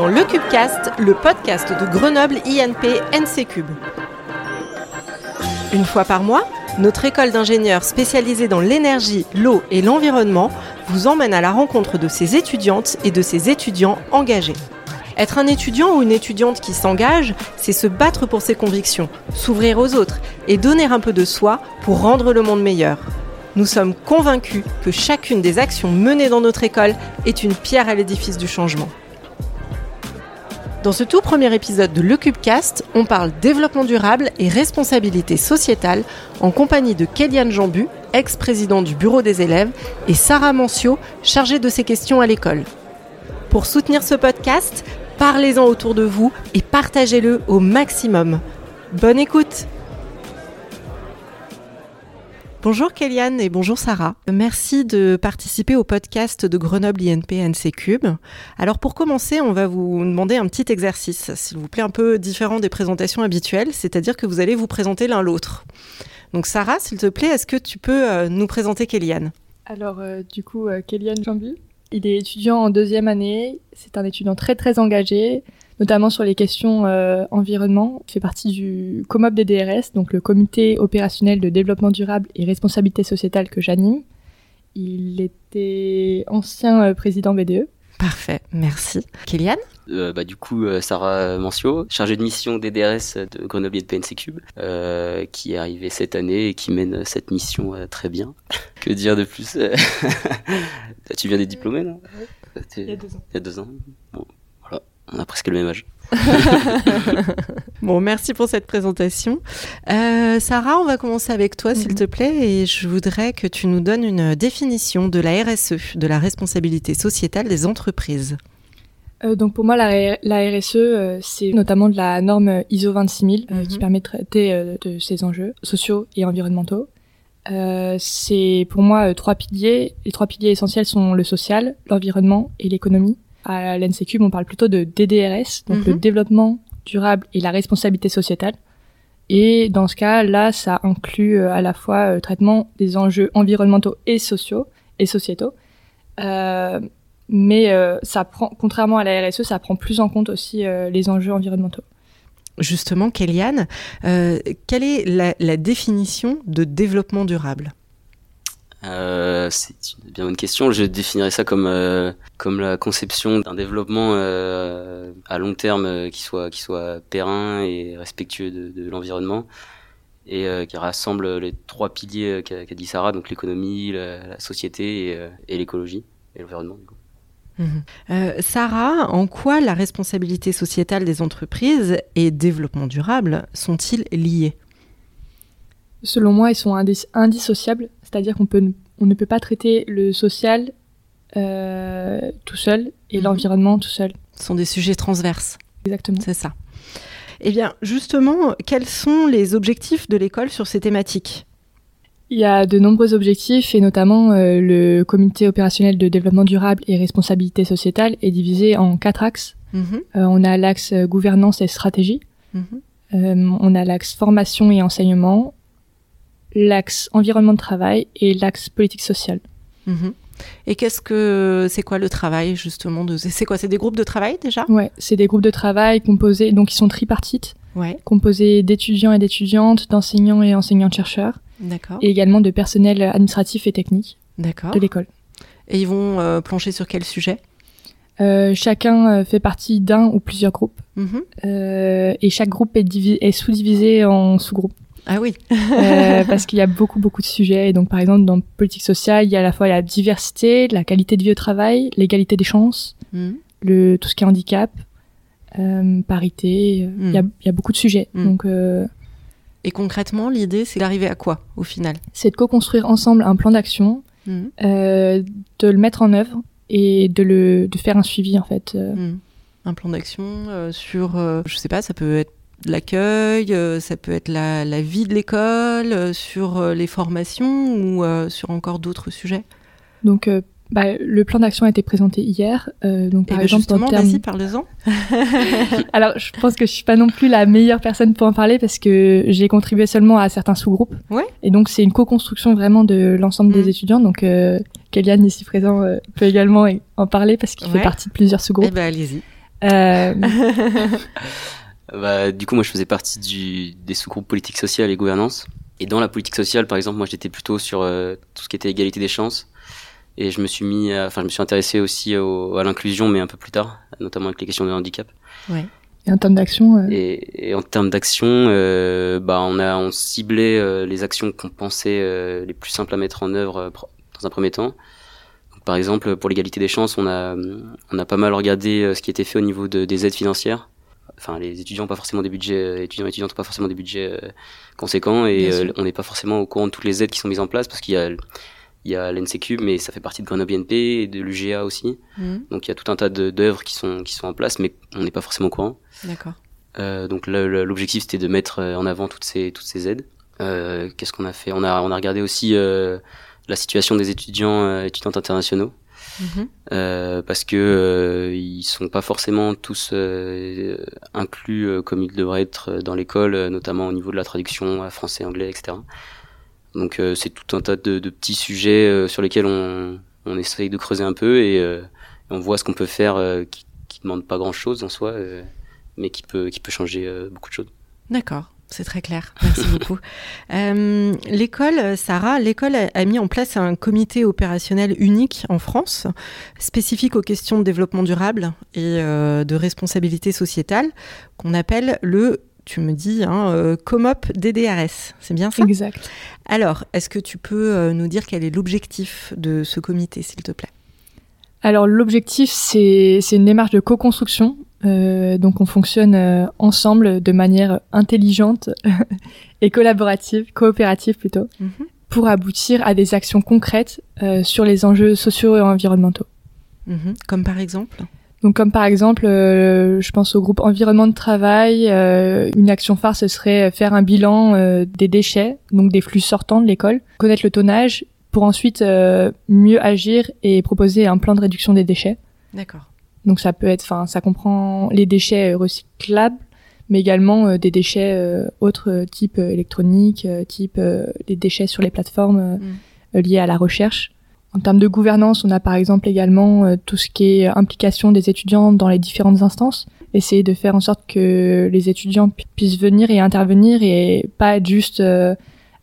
dans le Cubecast, le podcast de Grenoble INP NC Cube. Une fois par mois, notre école d'ingénieurs spécialisée dans l'énergie, l'eau et l'environnement vous emmène à la rencontre de ses étudiantes et de ses étudiants engagés. Être un étudiant ou une étudiante qui s'engage, c'est se battre pour ses convictions, s'ouvrir aux autres et donner un peu de soi pour rendre le monde meilleur. Nous sommes convaincus que chacune des actions menées dans notre école est une pierre à l'édifice du changement. Dans ce tout premier épisode de Le Cubecast, on parle développement durable et responsabilité sociétale en compagnie de Kéliane Jambu, ex-président du bureau des élèves, et Sarah Mancio, chargée de ces questions à l'école. Pour soutenir ce podcast, parlez-en autour de vous et partagez-le au maximum. Bonne écoute Bonjour Kéliane et bonjour Sarah. Merci de participer au podcast de Grenoble INP NC Cube. Alors pour commencer, on va vous demander un petit exercice, s'il vous plaît, un peu différent des présentations habituelles, c'est-à-dire que vous allez vous présenter l'un l'autre. Donc Sarah, s'il te plaît, est-ce que tu peux euh, nous présenter Kéliane? Alors euh, du coup, euh, Kéliane Jambu, il est étudiant en deuxième année, c'est un étudiant très très engagé, notamment sur les questions euh, environnement. Il fait partie du COMOP des DRS, donc le comité opérationnel de développement durable et responsabilité sociétale que j'anime. Il était ancien euh, président BDE. Parfait, merci. Kéliane euh, bah, du coup, euh, Sarah Mancio, chargée de mission des DRS de Grenoble et de PNC Cube, euh, qui est arrivée cette année et qui mène cette mission euh, très bien. que dire de plus? Tu viens des diplômés, non? Il y a deux ans. Il y a deux ans. Bon, on a presque le même âge. Bon, merci pour cette présentation. Euh, Sarah, on va commencer avec toi, s'il Mhm. te plaît, et je voudrais que tu nous donnes une définition de la RSE, de la responsabilité sociétale des entreprises. Euh, donc pour moi, la, la RSE, euh, c'est notamment de la norme ISO 26000 euh, Mhm. qui permet de traiter euh, de ces enjeux sociaux et environnementaux. Euh, c'est pour moi euh, trois piliers. Les trois piliers essentiels sont le social, l'environnement et l'économie. À l'NCQ, on parle plutôt de DDRS, donc le Mhm. développement durable et la responsabilité sociétale. Et dans ce cas, là, ça inclut euh, à la fois euh, traitement des enjeux environnementaux et sociaux et sociétaux. Euh, mais ça prend, contrairement à la RSE, ça prend plus en compte aussi les enjeux environnementaux. Justement, Kéliane, quelle est la, la définition de développement durable? Euh, c'est une bien bonne question. Je définirais ça comme euh, comme la conception d'un développement euh, à long terme qui soit qui soit périn et respectueux de, l'environnement et qui rassemble les trois piliers qu'a dit Sarah, donc l'économie, la, société et, l'écologie et l'environnement. Euh, Sarah, en quoi la responsabilité sociétale des entreprises et développement durable sont-ils liés Selon moi, ils sont indis- indissociables, c'est-à-dire qu'on peut, on ne peut pas traiter le social euh, tout seul et Mhm. l'environnement tout seul. Ce sont des sujets transverses. Exactement. C'est ça. Eh bien, justement, quels sont les objectifs de l'école sur ces thématiques? Il y a de nombreux objectifs et notamment euh, le comité opérationnel de développement durable et responsabilité sociétale est divisé en quatre axes. Mhm, Euh, on a l'axe gouvernance et stratégie, mhm. Euh, on a l'axe formation et enseignement, l'axe environnement de travail et l'axe politique sociale. Mhm. Et qu'est-ce que c'est quoi le travail justement de c'est quoi c'est des groupes de travail déjà? Ouais, c'est des groupes de travail composés, donc ils sont tripartites, Ouais, composés d'étudiants et d'étudiantes, d'enseignants et enseignantes-chercheurs, d'accord. et également de personnel administratif et technique D'accord. de l'école. Et ils vont euh, plancher sur quel sujet? Euh, chacun euh, fait partie d'un ou plusieurs groupes, Mhm. euh, et chaque groupe est, est sous-divisé en sous-groupes. Ah oui. Euh, parce qu'il y a beaucoup beaucoup de sujets. Et donc par exemple dans politique sociale, il y a à la fois la diversité, la qualité de vie au travail, l'égalité des chances, Mhm. le tout ce qui est handicap, euh, parité. euh, Il y, a, il y a beaucoup de sujets. Mm. Donc euh, Et concrètement, l'idée c'est d'arriver à quoi au final? c'est de co-construire ensemble un plan d'action, de le mettre en œuvre et de le de faire un suivi en fait. Un plan d'action sur, je sais pas, ça peut être l'accueil, euh, ça peut être la, la vie de l'école, euh, sur euh, les formations ou sur encore d'autres sujets? Donc bah, le plan d'action a été présenté hier. euh, donc Et par ben exemple justement, vas-y, parle-en. Alors, je pense que je suis pas non plus la meilleure personne pour en parler parce que j'ai contribué seulement à certains sous-groupes. Ouais. Et donc, c'est une co-construction vraiment de l'ensemble des étudiants. Donc, euh, Kéliane, ici présent, euh, peut également en parler parce qu'il Ouais. fait partie de plusieurs Eh sous-groupes. ben allez-y. Euh, Bah, du coup, moi, je faisais partie du, des sous-groupes politique sociale et gouvernance. Et dans la politique sociale, par exemple, moi, j'étais plutôt sur euh, tout ce qui était égalité des chances. Et je me suis mis, à- enfin, je me suis intéressé aussi au- à l'inclusion, mais un peu plus tard, notamment avec les questions de handicap. et en termes d'action, euh, Et, et en termes d'action, euh, bah, on a, on ciblait euh, les actions qu'on pensait euh, les plus simples à mettre en œuvre euh, dans un premier temps. Donc, par exemple, pour l'égalité des chances, on a, on a pas mal regardé ce qui était fait au niveau de, des aides financières. Enfin, les étudiants ont pas forcément des budgets, euh, étudiants et étudiantes ont pas forcément des budgets euh, conséquents et euh, on n'est pas forcément au courant de toutes les aides qui sont mises en place parce qu'il y a, il y a l'NCQ, mais ça fait partie de Grenoble INP et de l'UGA aussi. Mhm. Donc il y a tout un tas d'œuvres qui sont, qui sont en place, mais on n'est pas forcément au courant. D'accord. Euh, donc l'objectif c'était de mettre en avant toutes ces toutes ces aides. Euh, Qu'est-ce qu'on a fait? On a on a regardé aussi euh, la situation des étudiants étudiantes internationaux Euh, parce que euh, ils sont pas forcément tous euh, inclus euh, comme ils devraient être dans l'école, notamment au niveau de la traduction français, anglais, etc. Donc c'est tout un tas de, petits sujets sur lesquels on essaye de creuser un peu et, on voit ce qu'on peut faire qui qui demande pas grand chose en soi. mais qui peut, qui peut changer beaucoup de choses. D'accord, c'est très clair. Merci beaucoup. Euh, l'école, Sarah, l'école a, a mis en place un comité opérationnel unique en France, spécifique aux questions de développement durable et euh, de responsabilité sociétale, qu'on appelle le, tu me dis, hein, euh, COMOP DDRS. C'est bien ça? Exact. Alors, est-ce que tu peux nous dire quel est l'objectif de ce comité, s'il te plaît? Alors l'objectif, c'est c'est une démarche de co-construction. Euh, donc on fonctionne euh, ensemble de manière intelligente et collaborative, coopérative plutôt, Mhm. pour aboutir à des actions concrètes euh, sur les enjeux sociaux et environnementaux. Mhm. Comme par exemple Donc comme par exemple, euh, je pense au groupe environnement de travail, euh, une action phare ce serait faire un bilan euh, des déchets, donc des flux sortants de l'école, connaître le tonnage pour ensuite euh, mieux agir et proposer un plan de réduction des déchets. D'accord. Donc ça peut être, enfin ça comprend les déchets euh, recyclables, mais également euh, des déchets euh, autres type électronique, type les déchets sur les plateformes Mm. liées à la recherche. En termes de gouvernance, on a par exemple également tout ce qui est implication des étudiants dans les différentes instances. Essayer de faire en sorte que les étudiants pu- puissent venir et intervenir et pas être juste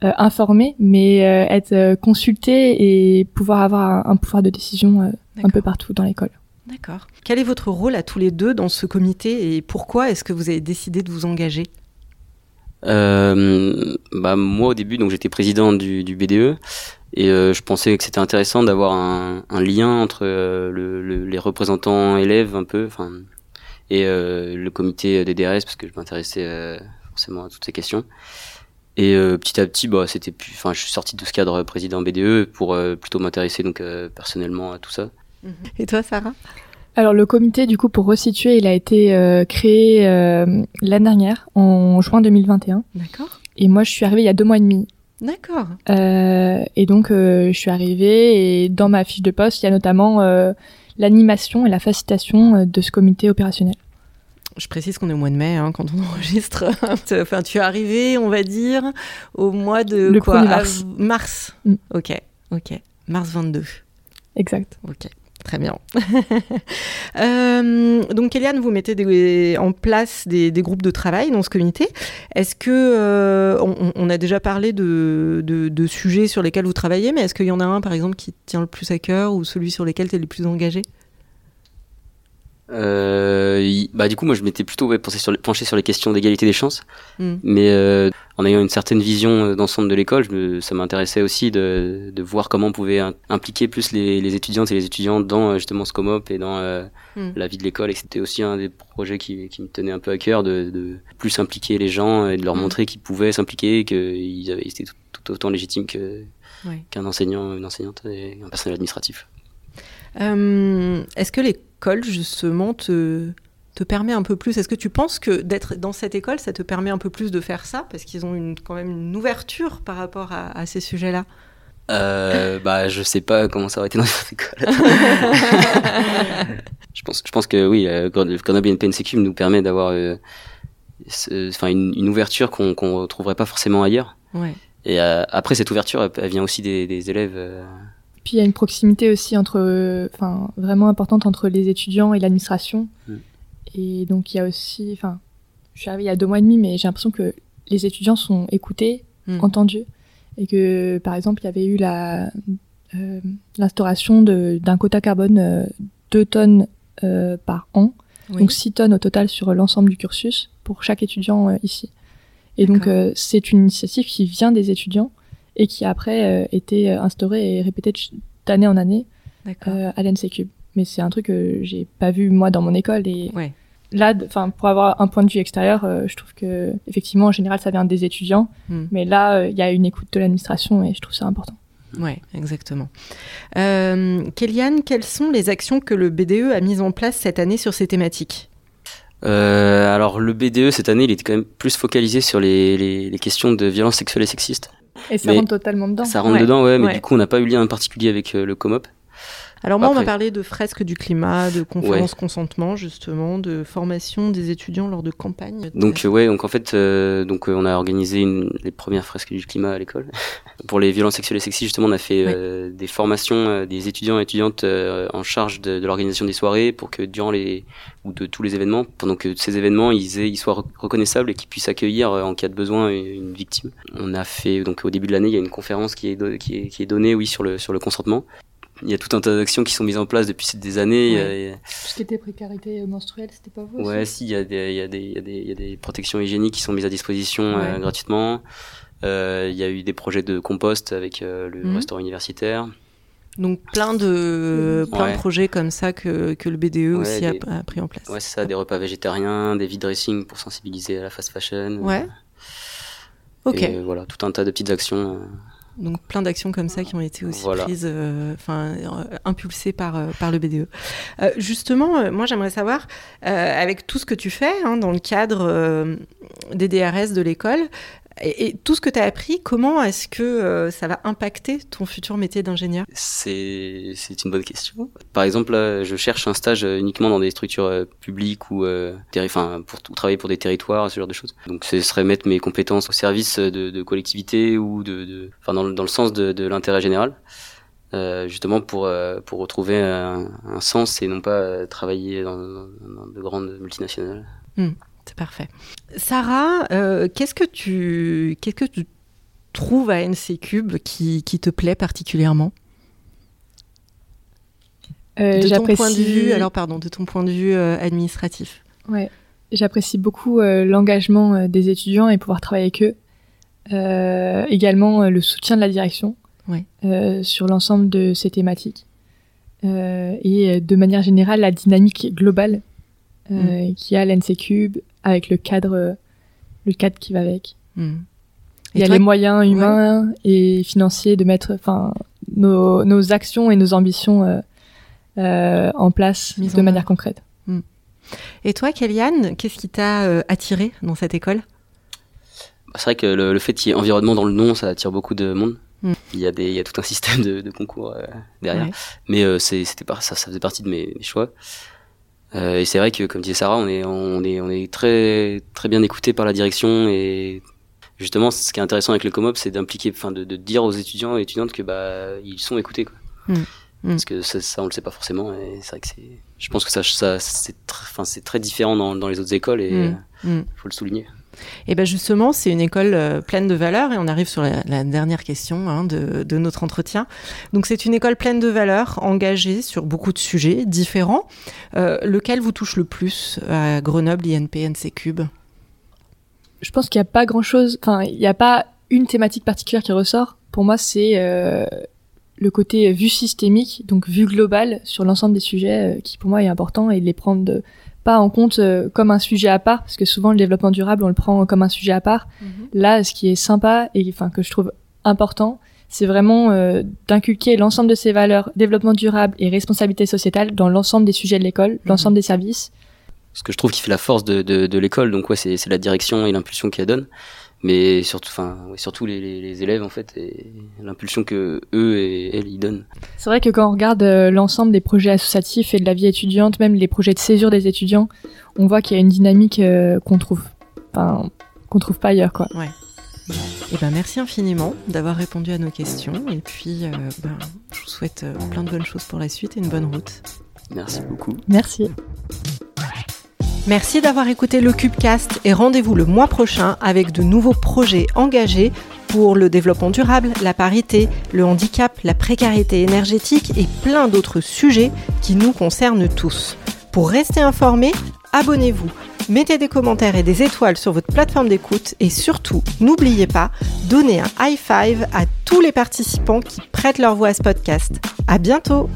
informés, mais être consultés et pouvoir avoir un, un pouvoir de décision un peu partout dans l'école. D'accord. Quel est votre rôle à tous les deux dans ce comité et pourquoi est-ce que vous avez décidé de vous engager? Euh, bah, moi, au début, donc j'étais président du, BDE et euh, je pensais que c'était intéressant d'avoir un, lien entre euh, le, le- les représentants élèves un peu, et le comité des DRS parce que je m'intéressais forcément à toutes ces questions. Et petit à petit, bah, c'était plus, enfin, je suis sorti de ce cadre président BDE pour plutôt m'intéresser donc personnellement à tout ça. Et toi, Sarah? Alors le comité, du coup, pour resituer, il a été euh, créé euh, l'année dernière, en juin 2021. D'accord. Et moi, je suis arrivée il y a deux mois et demi. D'accord. Euh, et donc, euh, je suis arrivée et dans ma fiche de poste, il y a notamment euh, l'animation et la facilitation de ce comité opérationnel. Je précise qu'on est au mois de mai hein, quand on enregistre. enfin, tu es arrivé, on va dire, au mois de Le quoi? 1er mars. Mars. Mm. Ok, ok. Mars 22. Exact. Ok, très bien. Euh, donc, Eliane, vous mettez en place des, groupes de travail dans ce comité. Est-ce que euh, on, a déjà parlé de, de- sujets sur lesquels vous travaillez, mais est-ce qu'il y en a un, par exemple, qui tient le plus à cœur ou celui sur lequel tu es le plus engagé? Euh, bah du coup moi je m'étais plutôt ouais, pensé sur les- penché sur les questions d'égalité des chances Mm. mais euh, en ayant une certaine vision euh, d'ensemble de l'école ça m'intéressait aussi de, de voir comment on pouvait in- impliquer plus les, les étudiantes et les étudiants dans justement Scomop et dans euh, Mm. la vie de l'école et c'était aussi un des projets qui, qui me tenait un peu à cœur de, de plus impliquer les gens et de leur Mm. montrer qu'ils pouvaient s'impliquer qu'ils étaient tout, tout autant légitimes que qu'un enseignant une enseignante et un personnel administratif Est-ce que l'école, justement, te, te permet un peu plus Est-ce que tu penses que d'être dans cette école, ça te permet un peu plus de faire ça? Parce qu'ils ont une, quand même une ouverture par rapport à, à ces sujets-là. Euh, bah, je sais pas comment ça aurait été dans cette école. je pense, je pense que oui, euh, Grenoble Grenoble INP NCQ nous permet d'avoir, euh, une, une ouverture qu'on qu'on retrouverait pas forcément ailleurs. Ouais. Et euh, après, cette ouverture, elle, elle vient aussi des, des élèves. Puis il y a une proximité aussi entre, enfin, vraiment importante entre les étudiants et l'administration. Mm. Et donc il y a aussi, enfin, je suis arrivée il y a deux mois et demi, mais j'ai l'impression que les étudiants sont écoutés, Mm. entendus, et que par exemple il y avait eu la euh, l'instauration de- d'un quota carbone euh, 2 tonnes euh, par an, Oui. donc 6 tonnes au total sur l'ensemble du cursus pour chaque étudiant euh, ici. Et donc euh, c'est une initiative qui vient des étudiants et qui a après euh, été instaurée et répétée de ch- d'année en année euh, à l'NCQ. Mais c'est un truc que j'ai pas vu moi dans mon école et Ouais. là, enfin pour avoir un point de vue extérieur, euh, je trouve que effectivement en général ça vient des étudiants, Mm. mais là euh, il y a une écoute de l'administration et je trouve ça important. Ouais, exactement. Euh, Kéliane, quelles sont les actions que le BDE a mises en place cette année sur ces thématiques? Euh, alors le BDE cette année, il était quand même plus focalisé sur les, les, les questions de violence sexuelle et sexiste. Et ça Mais rentre totalement dedans. Ça rentre Ouais, dedans, ouais, mais ouais. du coup on n'a pas eu lien particulier avec euh, le COMOP. Alors moi, on m'a parlé de fresques du climat, de conférences consentement, justement, de formation des étudiants lors de campagnes. Donc euh, ouais, donc en fait, euh, donc euh, on a organisé une, les premières fresques du climat à l'école. Pour les violences sexuelles et sexistes, justement, on a fait euh, des formations des étudiants et étudiantes en charge de, de l'organisation des soirées pour que durant les ou de tous les événements, pendant que ces événements ils, aient, ils soient rec- reconnaissables et qu'ils puissent accueillir en cas de besoin une, victime. On a fait donc au début de l'année, il y a une conférence qui est qui est, qui est donnée, oui, sur le sur le consentement. Il y a tout un tas d'actions qui sont mises en place depuis des années. A- Tout ce qui était précarité menstruelle, c'était pas vous Ouais, si, il y, a des- il y, a des- il y, a des- il y a des protections hygiéniques qui sont mises à disposition euh, gratuitement. Euh, Il y a eu des projets de compost avec euh, le Mhm. restaurant universitaire. Donc plein de, plein Ouais. de projets comme ça que, que le BDE Ouais, aussi a- des- a, pris en place. Ouais, c'est ça, des repas végétariens, des vide dressing pour sensibiliser à la fast fashion. Ouais. Ok. Et, voilà, tout un tas de petites actions. Donc plein d'actions comme ça qui ont été aussi Voilà. prises, euh, enfin euh, impulsées par euh, par le BDE. Euh, justement, moi j'aimerais savoir, avec tout ce que tu fais hein, dans le cadre des DRS de l'école et, et tout ce que tu as appris, comment est-ce que euh, ça va impacter ton futur métier d'ingénieur? C'est c'est une bonne question. Par exemple, là, je cherche un stage euh, uniquement dans des structures euh, publiques ou euh, terri- pour ou travailler pour des territoires, ce genre de choses. Donc, ce serait mettre mes compétences au service de, de collectivités ou de, de dans, le- dans le sens de, de l'intérêt général. Euh, justement pour euh, pour retrouver un, un sens et non pas euh, travailler dans, dans- dans de grandes multinationales. C'est parfait. Sarah, euh, qu'est-ce que tu qu'est-ce que tu trouves à NC Cube qui, qui te plaît particulièrement? Euh, de ton point de vue alors pardon de ton point de vue euh, administratif Ouais, j'apprécie beaucoup l'engagement des étudiants et pouvoir travailler avec eux. Également le soutien de la direction Ouais. sur l'ensemble de ces thématiques. Et de manière générale, la dynamique globale euh, qui a l'NC Cube avec le cadre, le cadre qui va avec. Hmm. Il y Et a toi- les moyens humains et financiers de mettre enfin, nos, nos actions et nos ambitions euh, euh, en place de en manière concrète. Et toi, Kellyanne, qu'est-ce qui t'a euh, attiré dans cette école? Bah, C'est vrai que le, le fait qu'il y ait environnement dans le nom, ça attire beaucoup de monde. Mm. Il y a des il y a tout un système de, de concours euh, derrière. Ouais. Mais euh, c'était pas ça, ça faisait partie de mes, mes choix. Euh, et c'est vrai que, comme disait Sarah, on est on est on est très très bien écouté par la direction et justement, ce qui est intéressant avec le Comop, c'est d'impliquer, enfin, de, de dire aux étudiants et étudiantes que bah ils sont écoutés quoi. Mm. Mm. Parce que ça, ça, on le sait pas forcément et c'est vrai que c'est. Je pense que ça, ça c'est très, enfin, c'est très différent dans, dans les autres écoles et Mm. euh, faut le souligner. Et ben justement, c'est une école euh, pleine de valeurs et on arrive sur la, dernière question hein, de, notre entretien. Donc c'est une école pleine de valeurs, engagée sur beaucoup de sujets différents. Euh, lequel vous touche le plus à Grenoble, INP, NC Cube je pense qu'il n'y a pas grand chose, enfin, il n'y a pas une thématique particulière qui ressort. Pour moi, c'est euh, le côté vue systémique, donc vue globale sur l'ensemble des sujets, euh, qui pour moi est important et de les prendre de- pas en compte euh, comme un sujet à part, parce que souvent le développement durable, on le prend comme un sujet à part. Là, ce qui est sympa et enfin que je trouve important, c'est vraiment euh, d'inculquer l'ensemble de ces valeurs, développement durable et responsabilité sociétale dans l'ensemble des sujets de l'école, l'ensemble des services. ce que je trouve qui fait la force de, de, de l'école. Donc ouais, c'est c'est la direction et l'impulsion qu'elle donne, mais surtout, enfin, ouais, surtout les, les, les élèves en fait et l'impulsion que eux et elles y donnent. C'est vrai que quand on regarde euh, l'ensemble des projets associatifs et de la vie étudiante, même les projets de césure des étudiants, on voit qu'il y a une dynamique euh, qu'on trouve, enfin, qu'on trouve pas ailleurs, quoi. Eh ben merci infiniment d'avoir répondu à nos questions et puis euh, ben, je vous souhaite euh, plein de bonnes choses pour la suite et une bonne route. Merci beaucoup. Merci. Merci d'avoir écouté le Cubecast et rendez-vous le mois prochain avec de nouveaux projets engagés pour le développement durable, la parité, le handicap, la précarité énergétique et plein d'autres sujets qui nous concernent tous. Pour rester informé, abonnez-vous, mettez des commentaires et des étoiles sur votre plateforme d'écoute et surtout, n'oubliez pas, donnez un high five à tous les participants qui prêtent leur voix à ce podcast. À bientôt!